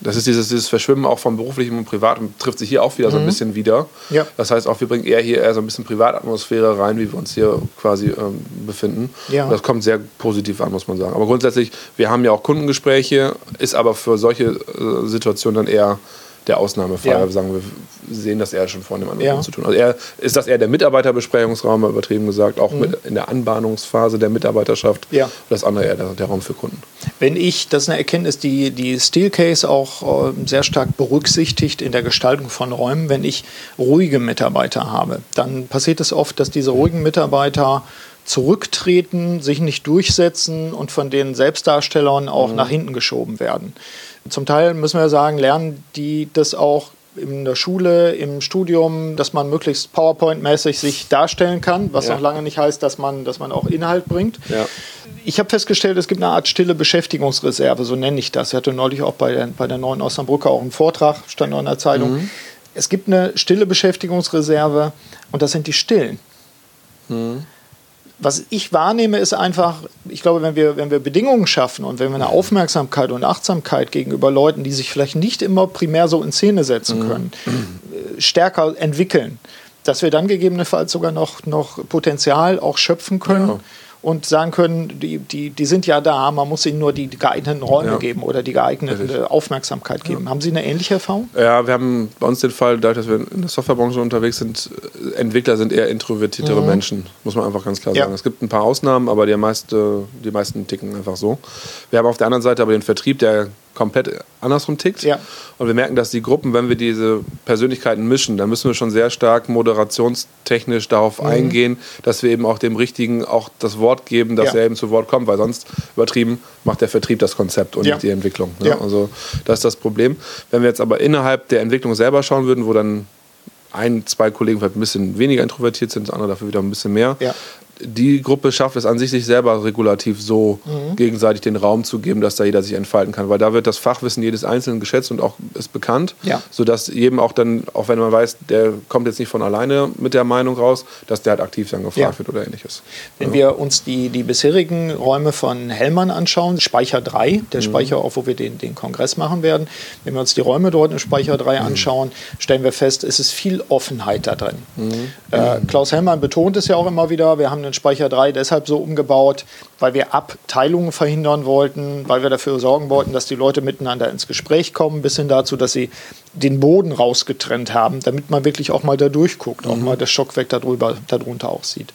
Das ist dieses, dieses Verschwimmen auch vom beruflichen und privaten, trifft sich hier auch wieder so ein bisschen wieder. Mhm. Ja. Das heißt auch, wir bringen eher hier eher so ein bisschen Privatatmosphäre rein, wie wir uns hier quasi ähm, befinden. Ja. Und das kommt sehr positiv an, muss man sagen. Aber grundsätzlich, wir haben ja auch Kundengespräche, ist aber für solche äh, Situationen dann eher der Ausnahmefall. Ja. Sagen, wir sehen das eher schon vor dem anderen Ja. zu tun. Also eher, ist das eher der Mitarbeiterbesprechungsraum, übertrieben gesagt, auch mit in der Anbahnungsphase der Mitarbeiterschaft. Mhm. Ja. Das andere eher der, der Raum für Kunden. Wenn ich, das ist eine Erkenntnis, die die Steelcase auch äh, sehr stark berücksichtigt in der Gestaltung von Räumen, wenn ich ruhige Mitarbeiter habe, dann passiert es oft, dass diese ruhigen Mitarbeiter zurücktreten, sich nicht durchsetzen und von den Selbstdarstellern auch nach hinten geschoben werden. Zum Teil müssen wir sagen, lernen die das auch in der Schule, im Studium, dass man möglichst PowerPoint-mäßig sich darstellen kann, was Ja. noch lange nicht heißt, dass man, dass man auch Inhalt bringt. Ja. Ich habe festgestellt, es gibt eine Art stille Beschäftigungsreserve, so nenne ich das. Ich hatte neulich auch bei der, bei der Neuen Osnabrücker auch einen Vortrag, stand noch in der Zeitung. Es gibt eine stille Beschäftigungsreserve und das sind die Stillen. Was ich wahrnehme, ist einfach, ich glaube, wenn wir, wenn wir Bedingungen schaffen und wenn wir eine Aufmerksamkeit und Achtsamkeit gegenüber Leuten, die sich vielleicht nicht immer primär so in Szene setzen können, äh, stärker entwickeln, dass wir dann gegebenenfalls sogar noch, noch Potenzial auch schöpfen können. Ja. Und sagen können, die, die, die sind ja da, man muss ihnen nur die geeigneten Räume Ja. geben oder die geeignete Richtig. Aufmerksamkeit geben. Haben Sie eine ähnliche Erfahrung? Ja, wir haben bei uns den Fall, dadurch, dass wir in der Softwarebranche unterwegs sind, äh, Entwickler sind eher introvertiertere Menschen, muss man einfach ganz klar Mhm. Ja. sagen. Es gibt ein paar Ausnahmen, aber die, meiste, die meisten ticken einfach so. Wir haben auf der anderen Seite aber den Vertrieb, der komplett andersrum tickt. Ja. Und wir merken, dass die Gruppen, wenn wir diese Persönlichkeiten mischen, dann müssen wir schon sehr stark moderationstechnisch darauf Mhm. eingehen, dass wir eben auch dem Richtigen auch das Wort geben, dass Ja. er eben zu Wort kommt, weil sonst übertrieben macht der Vertrieb das Konzept und Ja. nicht die Entwicklung. Ne? Also das ist das Problem. Wenn wir jetzt aber innerhalb der Entwicklung selber schauen würden, wo dann ein, zwei Kollegen vielleicht ein bisschen weniger introvertiert sind, das andere dafür wieder ein bisschen mehr. Ja. Die Gruppe schafft es an sich, sich selber regulativ so Mhm. gegenseitig den Raum zu geben, dass da jeder sich entfalten kann. Weil da wird das Fachwissen jedes Einzelnen geschätzt und auch ist bekannt, Ja. sodass jedem auch dann, auch wenn man weiß, der kommt jetzt nicht von alleine mit der Meinung raus, dass der halt aktiv dann gefragt Ja. wird oder ähnliches. Wenn wir uns die, die bisherigen Räume von Hellmann anschauen, Speicher 3, der Speicher, auch wo wir den, den Kongress machen werden, wenn wir uns die Räume dort in Speicher 3 anschauen, stellen wir fest, es ist viel Offenheit da drin. Äh, Klaus Hellmann betont es ja auch immer wieder, wir haben den Speicher 3 deshalb so umgebaut, weil wir Abteilungen verhindern wollten, weil wir dafür sorgen wollten, dass die Leute miteinander ins Gespräch kommen, bis hin dazu, dass sie den Boden rausgetrennt haben, damit man wirklich auch mal da durchguckt, auch mal das Stockwerk darüber, darunter auch sieht.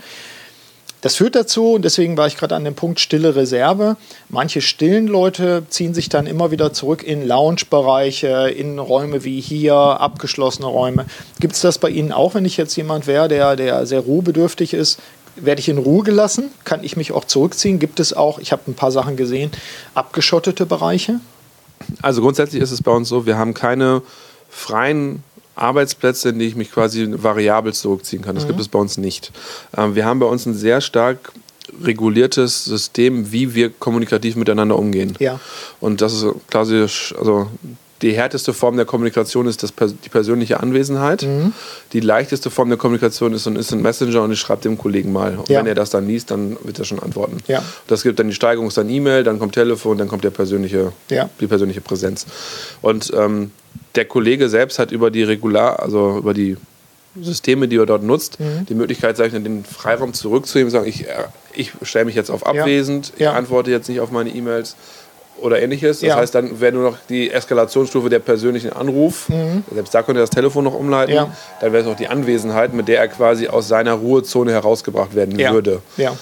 Das führt dazu, und deswegen war ich gerade an dem Punkt stille Reserve. Manche stillen Leute ziehen sich dann immer wieder zurück in Lounge-Bereiche, in Räume wie hier, abgeschlossene Räume. Gibt es das bei Ihnen auch, wenn ich jetzt jemand wäre, der, der sehr ruhebedürftig ist? Werde ich in Ruhe gelassen? Kann ich mich auch zurückziehen? Gibt es auch, ich habe ein paar Sachen gesehen, abgeschottete Bereiche? Also grundsätzlich ist es bei uns so, wir haben keine freien Arbeitsplätze, in die ich mich quasi variabel zurückziehen kann. Das gibt es bei uns nicht. Ähm, wir haben bei uns ein sehr stark reguliertes System, wie wir kommunikativ miteinander umgehen. Ja. Und das ist quasi, also die härteste Form der Kommunikation ist das, die persönliche Anwesenheit. Mhm. Die leichteste Form der Kommunikation ist ein, ein Messenger und ich schreibe dem Kollegen mal. Und Ja. wenn er das dann liest, dann wird er schon antworten. Ja. Das gibt dann die Steigerung, ist dann E-Mail, dann kommt Telefon, dann kommt der persönliche, Ja. die persönliche Präsenz. Und ähm, der Kollege selbst hat über die Regular, also über die Systeme, die er dort nutzt, Mhm. die Möglichkeit, sag ich, den Freiraum zurückzunehmen und sagen, ich, äh, ich stelle mich jetzt auf abwesend, ich antworte jetzt nicht auf meine E-Mails oder ähnliches. Das Ja. heißt, dann wäre nur noch die Eskalationsstufe der persönlichen Anruf. Selbst da könnte er das Telefon noch umleiten. Mhm. Ja. Dann wäre es noch die Anwesenheit, mit der er quasi aus seiner Ruhezone herausgebracht werden Ja. würde. Ja.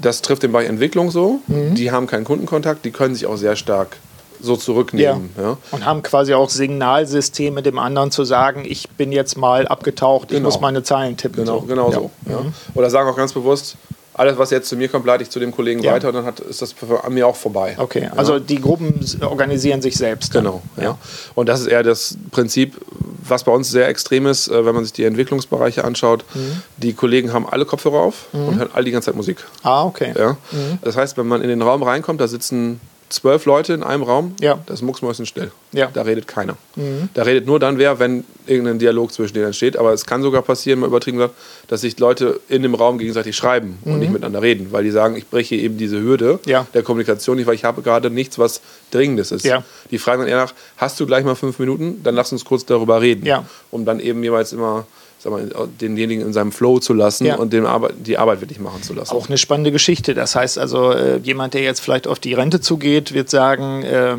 Das trifft den Bereich Entwicklung so. Mhm. Die haben keinen Kundenkontakt, die können sich auch sehr stark so zurücknehmen. Ja. Und haben quasi auch Signalsysteme dem anderen zu sagen, ich bin jetzt mal abgetaucht, ich Genau. muss meine Zeilen tippen. Genau, so. genau Ja. so. Ja. Oder sagen auch ganz bewusst, alles, was jetzt zu mir kommt, leite ich zu dem Kollegen Ja. weiter und dann hat, ist das an mir auch vorbei. Okay, Ja. also die Gruppen organisieren sich selbst. dann. Genau, ja. Und das ist eher das Prinzip, was bei uns sehr extrem ist, äh, wenn man sich die Entwicklungsbereiche anschaut, mhm. die Kollegen haben alle Kopfhörer auf mhm. und hören alle die ganze Zeit Musik. Ah, okay. Ja? Mhm. Das heißt, wenn man in den Raum reinkommt, da sitzen zwölf Leute in einem Raum, ja. das ist mucksmäuschen still. Ja. Da redet keiner. Mhm. Da redet nur dann wer, wenn irgendein Dialog zwischen denen entsteht. Aber es kann sogar passieren, mal übertrieben gesagt, dass sich Leute in dem Raum gegenseitig schreiben mhm. und nicht miteinander reden, weil die sagen, ich breche eben diese Hürde ja. der Kommunikation nicht, weil ich habe gerade nichts, was Dringendes ist. Ja. Die fragen dann eher nach, hast du gleich mal fünf Minuten? Dann lass uns kurz darüber reden. Um dann eben jeweils immer mal, denjenigen in seinem Flow zu lassen ja. und dem Arbeit, die Arbeit wirklich machen zu lassen. Auch eine spannende Geschichte. Das heißt also, äh, jemand, der jetzt vielleicht auf die Rente zugeht, wird sagen, äh,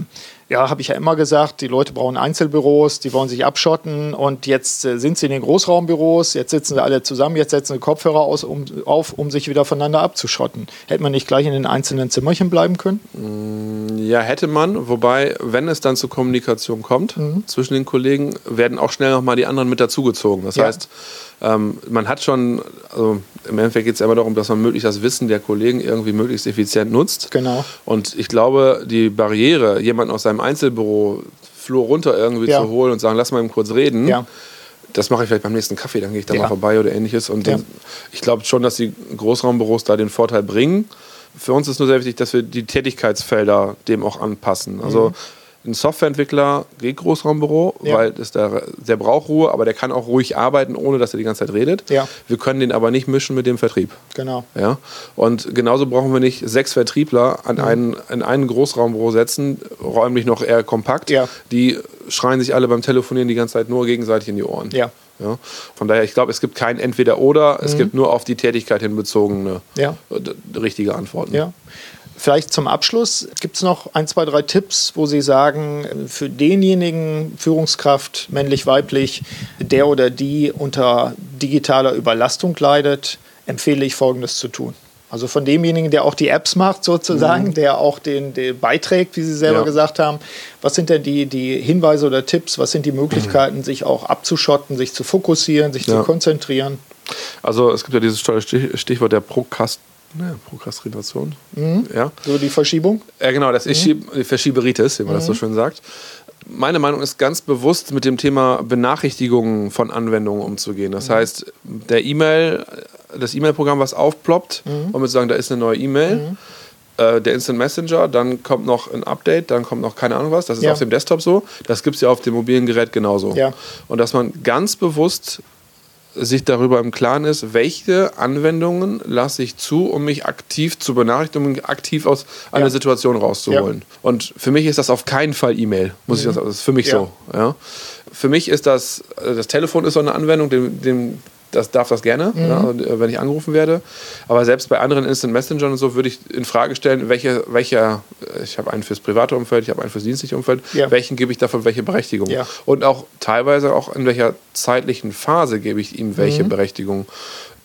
ja, habe ich ja immer gesagt, die Leute brauchen Einzelbüros, die wollen sich abschotten und jetzt äh, sind sie in den Großraumbüros, jetzt sitzen sie alle zusammen, jetzt setzen sie Kopfhörer aus, um, auf, um sich wieder voneinander abzuschotten. Hätte man nicht gleich in den einzelnen Zimmerchen bleiben können? Mm, ja, hätte man, wobei, wenn es dann zur Kommunikation kommt mhm. zwischen den Kollegen, werden auch schnell nochmal die anderen mit dazugezogen. Das ja. heißt, ähm, man hat schon, also im Endeffekt geht es immer darum, dass man möglichst das Wissen der Kollegen irgendwie möglichst effizient nutzt. Genau. Und ich glaube, die Barriere, jemanden aus seinem Einzelbüro Flur runter irgendwie ja. zu holen und sagen, lass mal eben kurz reden, ja. das mache ich vielleicht beim nächsten Kaffee, dann gehe ich da ja. mal vorbei oder ähnliches. Und dann, ich glaube schon, dass die Großraumbüros da den Vorteil bringen. Für uns ist nur sehr wichtig, dass wir die Tätigkeitsfelder dem auch anpassen. Also mhm ein Softwareentwickler geht Großraumbüro, ja. weil das der, der braucht Ruhe, aber der kann auch ruhig arbeiten, ohne dass er die ganze Zeit redet. Ja. Wir können den aber nicht mischen mit dem Vertrieb. Genau. Ja? Und genauso brauchen wir nicht sechs Vertriebler an mhm. einen, in einen Großraumbüro setzen, räumlich noch eher kompakt. Ja. Die schreien sich alle beim Telefonieren die ganze Zeit nur gegenseitig in die Ohren. Ja. Ja, von daher, ich glaube, es gibt kein Entweder-Oder, es mhm. gibt nur auf die Tätigkeit hin bezogene ja. richtige Antworten. Ja. Vielleicht zum Abschluss gibt es noch ein, zwei, drei Tipps, wo Sie sagen, für denjenigen Führungskraft, männlich, weiblich, der oder die unter digitaler Überlastung leidet, empfehle ich Folgendes zu tun. Also von demjenigen, der auch die Apps macht sozusagen, mhm. der auch den, den, beiträgt, wie Sie selber ja. gesagt haben. Was sind denn die, die Hinweise oder Tipps? Was sind die Möglichkeiten, mhm. sich auch abzuschotten, sich zu fokussieren, sich ja. zu konzentrieren? Also es gibt ja dieses tolle Stichwort der Prokrast naja, Prokrastination. Mhm. Ja. So die Verschiebung? Ja, genau, das ist mhm. die Verschieberitis, wie man mhm. das so mhm. schön sagt. Meine Meinung ist ganz bewusst mit dem Thema Benachrichtigungen von Anwendungen umzugehen. Das mhm. heißt, der E-Mail, das E-Mail-Programm, was aufploppt, mhm. und mit sagen, da ist eine neue E-Mail mhm. äh, der Instant Messenger, dann kommt noch ein Update, dann kommt noch keine Ahnung was. Das ist ja. auf dem Desktop so. Das gibt es ja auf dem mobilen Gerät genauso. Ja. Und dass man ganz bewusst sich darüber im Klaren ist, welche Anwendungen lasse ich zu, um mich aktiv zu benachrichtigen, um aktiv aus einer ja. Situation rauszuholen. Ja. Und für mich ist das auf keinen Fall E-Mail, muss mhm. ich das, das ist für mich ja. so. Ja. Für mich ist das, äh, das Telefon ist so eine Anwendung, dem, dem das darf das gerne, mhm. ja, äh, wenn ich angerufen werde. Aber selbst bei anderen Instant Messengern und so würde ich in Frage stellen, welche, welcher, äh, ich habe einen fürs private Umfeld, ich habe einen fürs dienstliche Umfeld, ja. welchen gebe ich davon welche Berechtigung? Ja. Und auch teilweise auch in welcher zeitlichen Phase gebe ich ihm welche mhm. Berechtigung.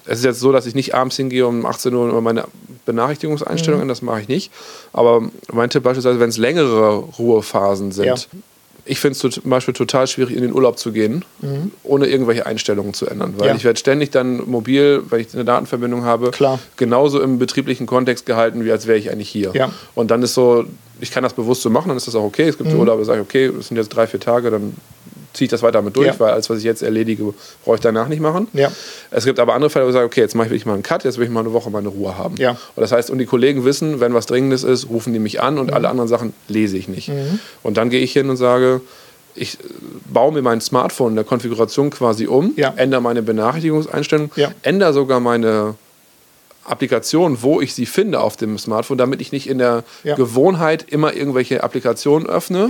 Es ist jetzt so, dass ich nicht abends hingehe um 18 Uhr über meine Benachrichtigungseinstellungen, mhm. das mache ich nicht. Aber mein Tipp beispielsweise, wenn es längere Ruhephasen sind, ich finde es zum Beispiel total schwierig, in den Urlaub zu gehen, mhm. ohne irgendwelche Einstellungen zu ändern. Weil ja. ich werde ständig dann mobil, weil ich eine Datenverbindung habe, Klar. genauso im betrieblichen Kontext gehalten, wie als wäre ich eigentlich hier. Ja. Und dann ist so, ich kann das bewusst so machen, dann ist das auch okay. Es gibt mhm. Urlaube, sage ich, okay, es sind jetzt drei, vier Tage, dann ziehe ich das weiter mit durch, ja. weil alles, was ich jetzt erledige, brauche ich danach nicht machen. Ja. Es gibt aber andere Fälle, wo ich sage, okay, jetzt mache ich mal einen Cut, jetzt will ich mal eine Woche meine Ruhe haben. Ja. Und das heißt, und die Kollegen wissen, wenn was Dringendes ist, rufen die mich an und mhm. alle anderen Sachen lese ich nicht. Mhm. Und dann gehe ich hin und sage, ich baue mir mein Smartphone in der Konfiguration quasi um, ja. ändere meine Benachrichtigungseinstellung, ja. ändere sogar meine Applikation, wo ich sie finde auf dem Smartphone, damit ich nicht in der ja. Gewohnheit immer irgendwelche Applikationen öffne.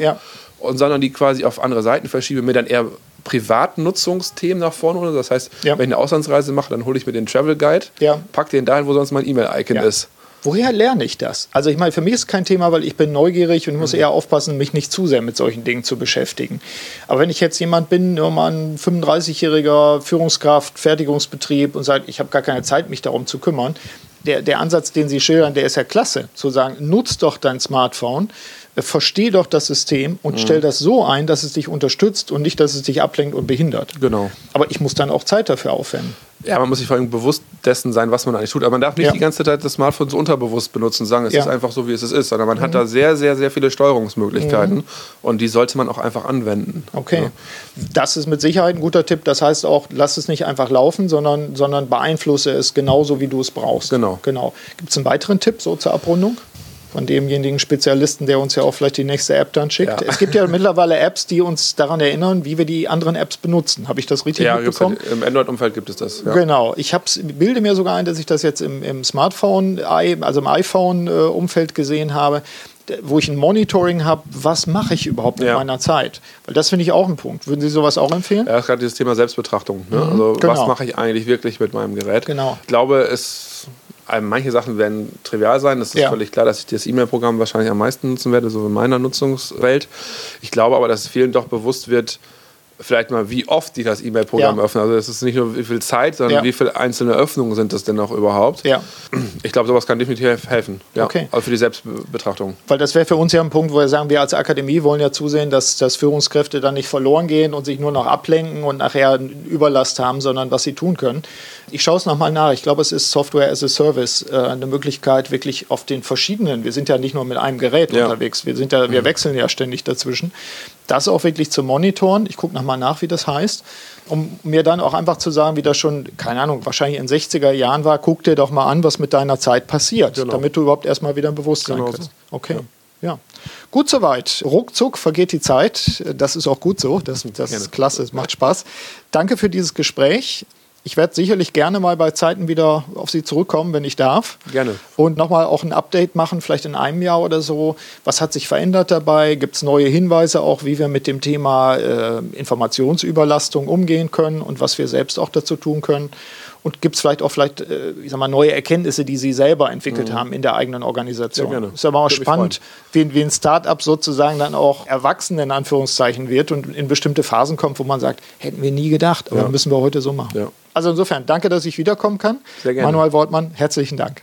Und, sondern die quasi auf andere Seiten verschiebe, mir dann eher Privatnutzungsthemen nach vorne hole. Das heißt, ja. wenn ich eine Auslandsreise mache, dann hole ich mir den Travel Guide, ja. pack den dahin, wo sonst mein E-Mail-Icon ist. Woher lerne ich das? Also ich meine, für mich ist kein Thema, weil ich bin neugierig und muss mhm. eher aufpassen, mich nicht zu sehr mit solchen Dingen zu beschäftigen. Aber wenn ich jetzt jemand bin, nur mal ein 35-jähriger Führungskraft, Fertigungsbetrieb und sagt, ich habe gar keine Zeit, mich darum zu kümmern, der, der Ansatz, den Sie schildern, der ist ja klasse. Zu sagen, nutz doch dein Smartphone, versteh doch das System und mhm. stell das so ein, dass es dich unterstützt und nicht, dass es dich ablenkt und behindert. Genau. Aber ich muss dann auch Zeit dafür aufwenden. Ja, man muss sich vor allem bewusst dessen sein, was man eigentlich tut. Aber man darf nicht Ja. die ganze Zeit das Smartphone so unterbewusst benutzen und sagen, es Ja. ist einfach so, wie es ist, sondern man hat da sehr, sehr, sehr viele Steuerungsmöglichkeiten und die sollte man auch einfach anwenden. Okay. Ja. Das ist mit Sicherheit ein guter Tipp. Das heißt auch, lass es nicht einfach laufen, sondern, sondern beeinflusse es genauso, wie du es brauchst. Genau. genau. Gibt es einen weiteren Tipp so zur Abrundung? Von demjenigen Spezialisten, der uns ja auch vielleicht die nächste App dann schickt. Ja. Es gibt ja mittlerweile Apps, die uns daran erinnern, wie wir die anderen Apps benutzen. Habe ich das richtig Ja, mitbekommen? halt, im Android-Umfeld gibt es das. Ja. Genau. Ich hab's, bilde mir sogar ein, dass ich das jetzt im, im Smartphone, also im iPhone-Umfeld gesehen habe, wo ich ein Monitoring habe, was mache ich überhaupt mit Ja. meiner Zeit? Weil das finde ich auch ein Punkt. Würden Sie sowas auch empfehlen? Ja, gerade dieses Thema Selbstbetrachtung. Ne? Also, genau. was mache ich eigentlich wirklich mit meinem Gerät? Genau. Ich glaube, es, manche Sachen werden trivial sein. Es ist Ja. völlig klar, dass ich das E-Mail-Programm wahrscheinlich am meisten nutzen werde, so in meiner Nutzungswelt. Ich glaube aber, dass es vielen doch bewusst wird, vielleicht mal, wie oft die das E-Mail-Programm Ja. öffnen. Also es ist nicht nur wie viel Zeit, sondern Ja. wie viele einzelne Öffnungen sind es denn noch überhaupt. Ja. Ich glaube, sowas kann definitiv helfen. Ja. Okay. Also für die Selbstbetrachtung. Weil das wäre für uns ja ein Punkt, wo wir sagen, wir als Akademie wollen ja zusehen, dass, dass Führungskräfte dann nicht verloren gehen und sich nur noch ablenken und nachher Überlast haben, sondern was sie tun können. Ich schaue es nochmal nach. Ich glaube, es ist Software as a Service, äh, eine Möglichkeit, wirklich auf den verschiedenen, wir sind ja nicht nur mit einem Gerät Ja. unterwegs, wir, sind ja, wir wechseln ja ständig dazwischen, das auch wirklich zu monitoren. Ich gucke nochmal nach, wie das heißt, um mir dann auch einfach zu sagen, wie das schon, keine Ahnung, wahrscheinlich in den 60er Jahren war, guck dir doch mal an, was mit deiner Zeit passiert, Genau. damit du überhaupt erstmal wieder ein Bewusstsein Genau kriegst. Okay. Ja. Gut soweit. Ruckzuck vergeht die Zeit. Das ist auch gut so. Das, das ist klasse. Es macht Spaß. Danke für dieses Gespräch. Ich werde sicherlich gerne mal bei Zeiten wieder auf Sie zurückkommen, wenn ich darf. Gerne. Und nochmal auch ein Update machen, vielleicht in einem Jahr oder so. Was hat sich verändert dabei? Gibt es neue Hinweise auch, wie wir mit dem Thema äh, Informationsüberlastung umgehen können und was wir selbst auch dazu tun können? Und gibt es vielleicht auch vielleicht, äh, ich sag mal, neue Erkenntnisse, die Sie selber entwickelt haben in der eigenen Organisation? Mhm. Sehr gerne. Ist aber auch Würde spannend, wie, wie ein Start-up sozusagen dann auch erwachsen in Anführungszeichen wird und in bestimmte Phasen kommt, wo man sagt, hätten wir nie gedacht, aber Ja. müssen wir heute so machen. Ja. Also insofern, danke, dass ich wiederkommen kann. Sehr gerne. Manuel Wortmann, herzlichen Dank.